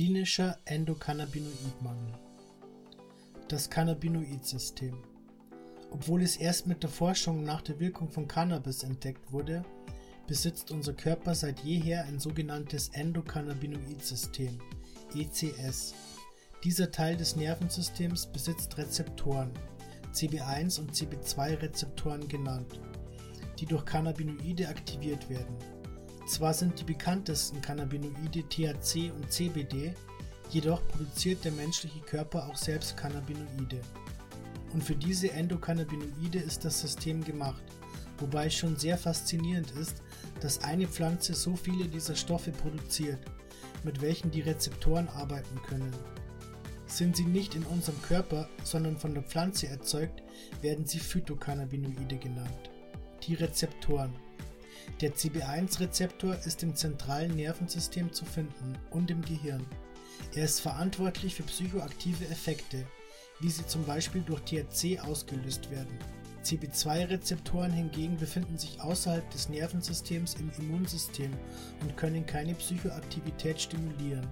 Klinischer Endokannabinoidmangel Das Cannabinoid-System Obwohl es erst mit der Forschung nach der Wirkung von Cannabis entdeckt wurde, besitzt unser Körper seit jeher ein sogenanntes Endokannabinoid-System ECS. Dieser Teil des Nervensystems besitzt Rezeptoren, CB1 und CB2-Rezeptoren genannt, die durch Cannabinoide aktiviert werden. Zwar sind die bekanntesten Cannabinoide THC und CBD, jedoch produziert der menschliche Körper auch selbst Cannabinoide. Und für diese Endokannabinoide ist das System gemacht, wobei es schon sehr faszinierend ist, dass eine Pflanze so viele dieser Stoffe produziert, mit welchen die Rezeptoren arbeiten können. Sind sie nicht in unserem Körper, sondern von der Pflanze erzeugt, werden sie Phytocannabinoide genannt. Die Rezeptoren der CB1-Rezeptor ist im zentralen Nervensystem zu finden und im Gehirn. Er ist verantwortlich für psychoaktive Effekte, wie sie zum Beispiel durch THC ausgelöst werden. CB2-Rezeptoren hingegen befinden sich außerhalb des Nervensystems im Immunsystem und können keine Psychoaktivität stimulieren.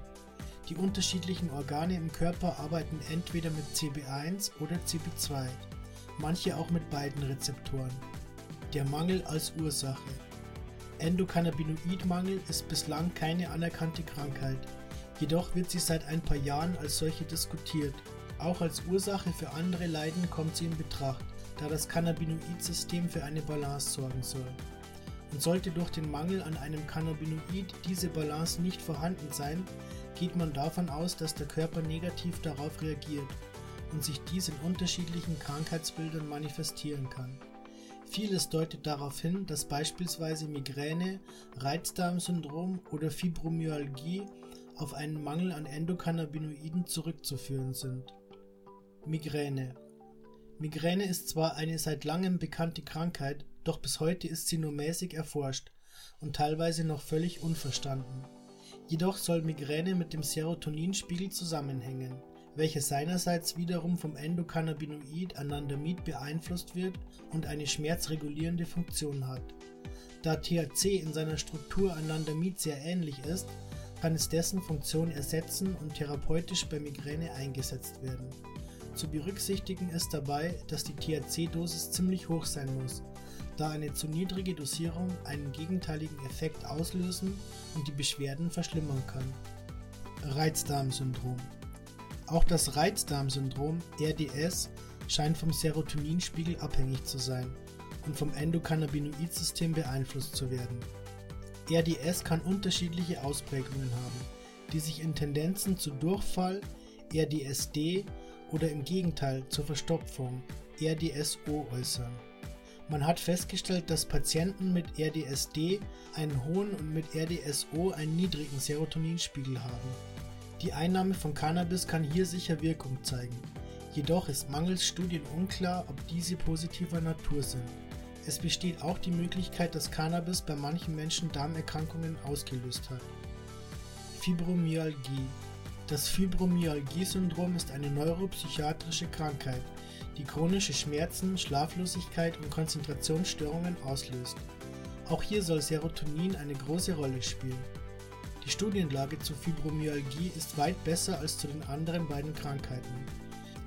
Die unterschiedlichen Organe im Körper arbeiten entweder mit CB1 oder CB2, manche auch mit beiden Rezeptoren. Der Mangel als Ursache Endokannabinoidmangel ist bislang keine anerkannte Krankheit, jedoch wird sie seit ein paar Jahren als solche diskutiert. Auch als Ursache für andere Leiden kommt sie in Betracht, da das Cannabinoid-System für eine Balance sorgen soll. Und sollte durch den Mangel an einem Cannabinoid diese Balance nicht vorhanden sein, geht man davon aus, dass der Körper negativ darauf reagiert und sich dies in unterschiedlichen Krankheitsbildern manifestieren kann. Vieles deutet darauf hin, dass beispielsweise Migräne, Reizdarmsyndrom oder Fibromyalgie auf einen Mangel an Endokannabinoiden zurückzuführen sind. Migräne Migräne ist zwar eine seit langem bekannte Krankheit, doch bis heute ist sie nur mäßig erforscht und teilweise noch völlig unverstanden. Jedoch soll Migräne mit dem Serotoninspiegel zusammenhängen welche seinerseits wiederum vom Endokannabinoid Anandamid beeinflusst wird und eine schmerzregulierende Funktion hat. Da THC in seiner Struktur Anandamid sehr ähnlich ist, kann es dessen Funktion ersetzen und therapeutisch bei Migräne eingesetzt werden. Zu berücksichtigen ist dabei, dass die THC-Dosis ziemlich hoch sein muss, da eine zu niedrige Dosierung einen gegenteiligen Effekt auslösen und die Beschwerden verschlimmern kann. Reizdarmsyndrom auch das Reizdarmsyndrom RDS scheint vom Serotoninspiegel abhängig zu sein und vom Endokannabinoid-System beeinflusst zu werden. RDS kann unterschiedliche Ausprägungen haben, die sich in Tendenzen zu Durchfall, RDSD oder im Gegenteil zur Verstopfung, RDSO äußern. Man hat festgestellt, dass Patienten mit RDSD einen hohen und mit RDSO einen niedrigen Serotoninspiegel haben. Die Einnahme von Cannabis kann hier sicher Wirkung zeigen, jedoch ist mangels Studien unklar, ob diese positiver Natur sind. Es besteht auch die Möglichkeit, dass Cannabis bei manchen Menschen Darmerkrankungen ausgelöst hat. Fibromyalgie Das Fibromyalgie-Syndrom ist eine neuropsychiatrische Krankheit, die chronische Schmerzen, Schlaflosigkeit und Konzentrationsstörungen auslöst. Auch hier soll Serotonin eine große Rolle spielen. Die Studienlage zur Fibromyalgie ist weit besser als zu den anderen beiden Krankheiten.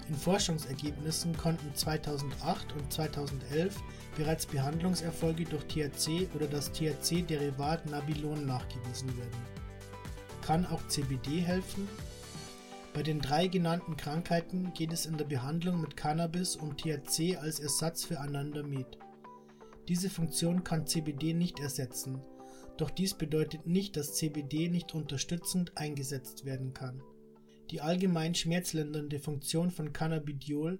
In Forschungsergebnissen konnten 2008 und 2011 bereits Behandlungserfolge durch THC oder das THC-Derivat Nabilon nachgewiesen werden. Kann auch CBD helfen? Bei den drei genannten Krankheiten geht es in der Behandlung mit Cannabis um THC als Ersatz für Anandamid. Diese Funktion kann CBD nicht ersetzen, doch dies bedeutet nicht, dass CBD nicht unterstützend eingesetzt werden kann. Die allgemein schmerzlindernde Funktion von Cannabidiol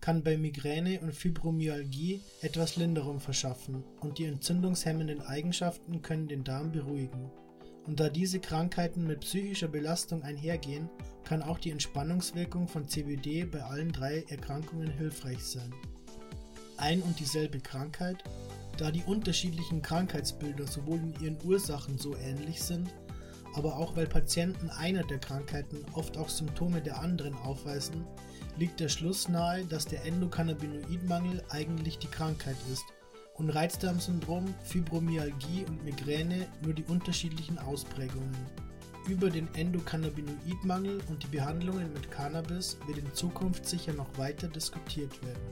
kann bei Migräne und Fibromyalgie etwas Linderung verschaffen und die entzündungshemmenden Eigenschaften können den Darm beruhigen. Und da diese Krankheiten mit psychischer Belastung einhergehen, kann auch die Entspannungswirkung von CBD bei allen drei Erkrankungen hilfreich sein. Ein und dieselbe Krankheit da die unterschiedlichen Krankheitsbilder sowohl in ihren Ursachen so ähnlich sind, aber auch weil Patienten einer der Krankheiten oft auch Symptome der anderen aufweisen, liegt der Schluss nahe, dass der Endokannabinoidmangel eigentlich die Krankheit ist und Reizdarmsyndrom, Fibromyalgie und Migräne nur die unterschiedlichen Ausprägungen. über den Endokannabinoidmangel und die Behandlungen mit Cannabis wird in Zukunft sicher noch weiter diskutiert werden.